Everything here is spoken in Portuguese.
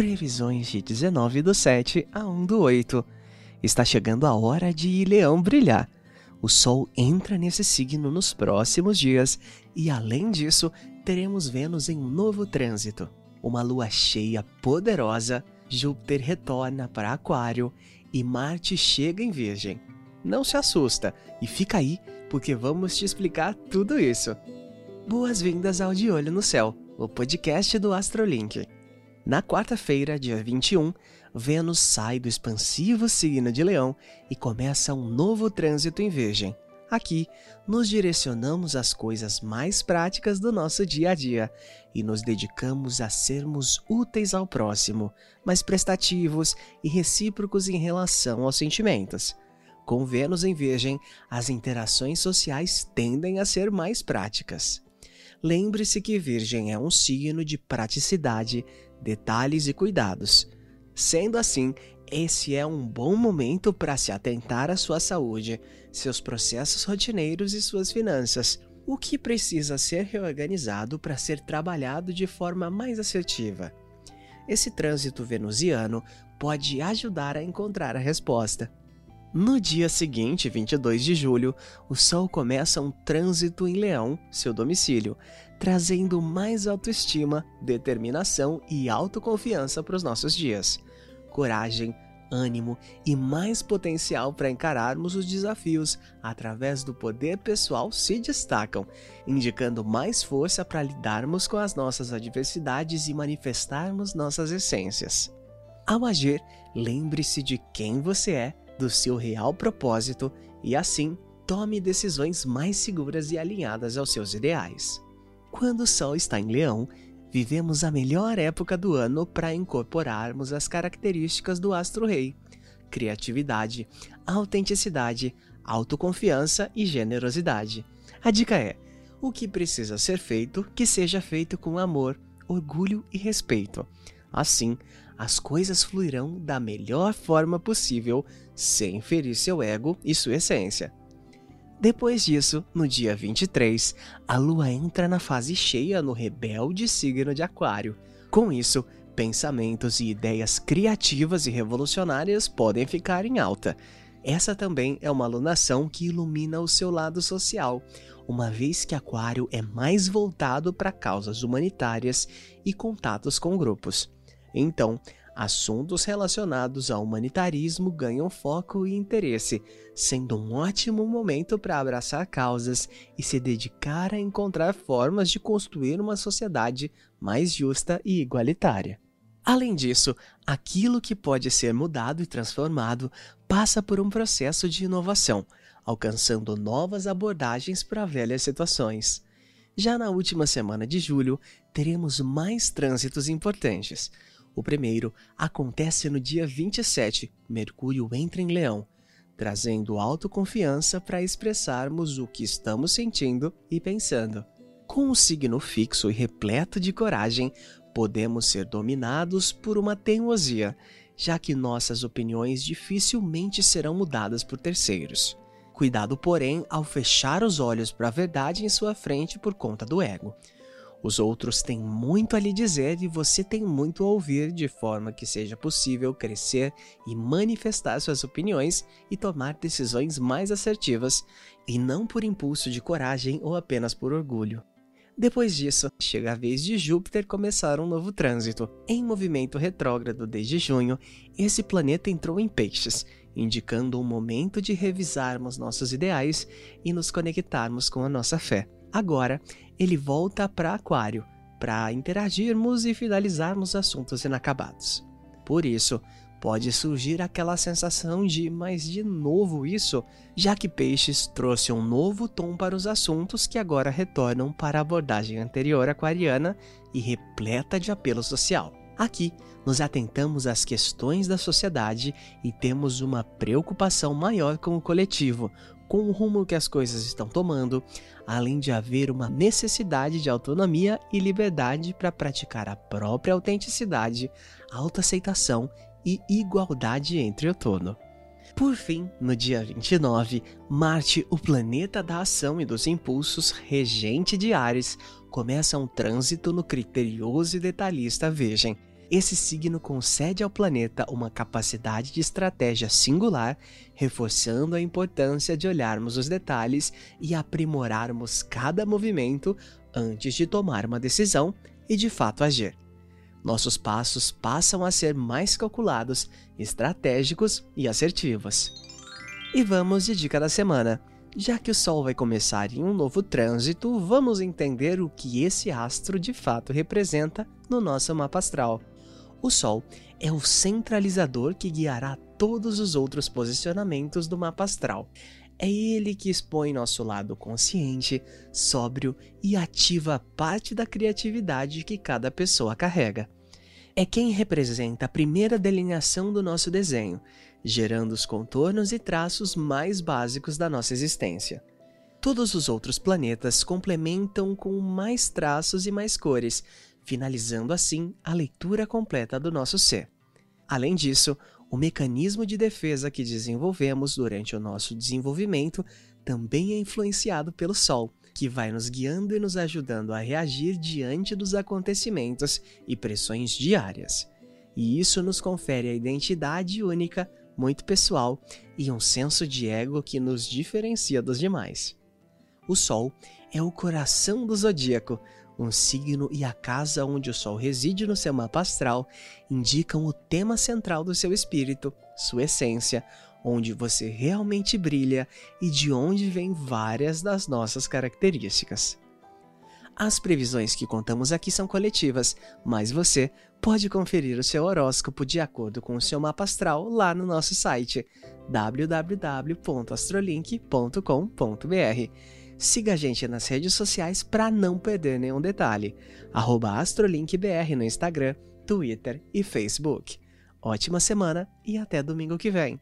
Previsões de 19 do 7 a 1 do 8. Está chegando a hora de Leão brilhar. O Sol entra nesse signo nos próximos dias e, além disso, teremos Vênus em um novo trânsito. Uma lua cheia poderosa, Júpiter retorna para Aquário e Marte chega em Virgem. Não se assusta e fica aí porque vamos te explicar tudo isso. Boas-vindas ao De Olho no Céu, o podcast do Astrolink. Na quarta-feira, dia 21, Vênus sai do expansivo signo de Leão e começa um novo trânsito em Virgem. Aqui, nos direcionamos às coisas mais práticas do nosso dia a dia e nos dedicamos a sermos úteis ao próximo, mas prestativos e recíprocos em relação aos sentimentos. Com Vênus em Virgem, as interações sociais tendem a ser mais práticas. Lembre-se que Virgem é um signo de praticidade, detalhes e cuidados. Sendo assim, esse é um bom momento para se atentar à sua saúde, seus processos rotineiros e suas finanças, o que precisa ser reorganizado para ser trabalhado de forma mais assertiva. Esse trânsito venusiano pode ajudar a encontrar a resposta. No dia seguinte, 22 de julho, o Sol começa um trânsito em Leão, seu domicílio, trazendo mais autoestima, determinação e autoconfiança para os nossos dias. Coragem, ânimo e mais potencial para encararmos os desafios através do poder pessoal se destacam, indicando mais força para lidarmos com as nossas adversidades e manifestarmos nossas essências. Ao agir, lembre-se de quem você é, do seu real propósito e assim tome decisões mais seguras e alinhadas aos seus ideais. Quando o Sol está em Leão, vivemos a melhor época do ano para incorporarmos as características do astro-rei: criatividade, autenticidade, autoconfiança e generosidade. A dica é: o que precisa ser feito, que seja feito com amor, orgulho e respeito. Assim, as coisas fluirão da melhor forma possível, sem ferir seu ego e sua essência. Depois disso, no dia 23, a lua entra na fase cheia no rebelde signo de Aquário. Com isso, pensamentos e ideias criativas e revolucionárias podem ficar em alta. Essa também é uma alunação que ilumina o seu lado social, uma vez que Aquário é mais voltado para causas humanitárias e contatos com grupos. Então, assuntos relacionados ao humanitarismo ganham foco e interesse, sendo um ótimo momento para abraçar causas e se dedicar a encontrar formas de construir uma sociedade mais justa e igualitária. Além disso, aquilo que pode ser mudado e transformado passa por um processo de inovação, alcançando novas abordagens para velhas situações. Já na última semana de julho, teremos mais trânsitos importantes. O primeiro acontece no dia 27, Mercúrio entra em Leão, trazendo autoconfiança para expressarmos o que estamos sentindo e pensando. Com o signo fixo e repleto de coragem, podemos ser dominados por uma teimosia, já que nossas opiniões dificilmente serão mudadas por terceiros. Cuidado, porém, ao fechar os olhos para a verdade em sua frente por conta do ego. Os outros têm muito a lhe dizer e você tem muito a ouvir, de forma que seja possível crescer e manifestar suas opiniões e tomar decisões mais assertivas, e não por impulso de coragem ou apenas por orgulho. Depois disso, chega a vez de Júpiter começar um novo trânsito. Em movimento retrógrado desde junho, esse planeta entrou em Peixes, indicando um momento de revisarmos nossos ideais e nos conectarmos com a nossa fé. Agora, ele volta para Aquário, para interagirmos e finalizarmos assuntos inacabados. Por isso, pode surgir aquela sensação de mas de novo isso, já que Peixes trouxe um novo tom para os assuntos que agora retornam para a abordagem anterior aquariana e repleta de apelo social. Aqui, nos atentamos às questões da sociedade e temos uma preocupação maior com o coletivo, com o rumo que as coisas estão tomando, além de haver uma necessidade de autonomia e liberdade para praticar a própria autenticidade, autoaceitação e igualdade entre o todo. Por fim, no dia 29, Marte, o planeta da ação e dos impulsos, regente de Ares, começa um trânsito no criterioso e detalhista Virgem. Esse signo concede ao planeta uma capacidade de estratégia singular, reforçando a importância de olharmos os detalhes e aprimorarmos cada movimento antes de tomar uma decisão e de fato agir. Nossos passos passam a ser mais calculados, estratégicos e assertivos. E vamos de dica da semana. Já que o Sol vai começar em um novo trânsito, vamos entender o que esse astro de fato representa no nosso mapa astral. O Sol é o centralizador que guiará todos os outros posicionamentos do mapa astral. É ele que expõe nosso lado consciente, sóbrio e ativa parte da criatividade que cada pessoa carrega. É quem representa a primeira delineação do nosso desenho, gerando os contornos e traços mais básicos da nossa existência. Todos os outros planetas complementam com mais traços e mais cores, finalizando assim a leitura completa do nosso ser. Além disso, o mecanismo de defesa que desenvolvemos durante o nosso desenvolvimento também é influenciado pelo Sol, que vai nos guiando e nos ajudando a reagir diante dos acontecimentos e pressões diárias. E isso nos confere a identidade única, muito pessoal e um senso de ego que nos diferencia dos demais. O Sol é o coração do zodíaco, um signo e a casa onde o Sol reside no seu mapa astral indicam o tema central do seu espírito, sua essência, onde você realmente brilha e de onde vêm várias das nossas características. As previsões que contamos aqui são coletivas, mas você pode conferir o seu horóscopo de acordo com o seu mapa astral lá no nosso site www.astrolink.com.br Siga a gente nas redes sociais para não perder nenhum detalhe. AstroLinkBR no Instagram, Twitter e Facebook. Ótima semana e até domingo que vem.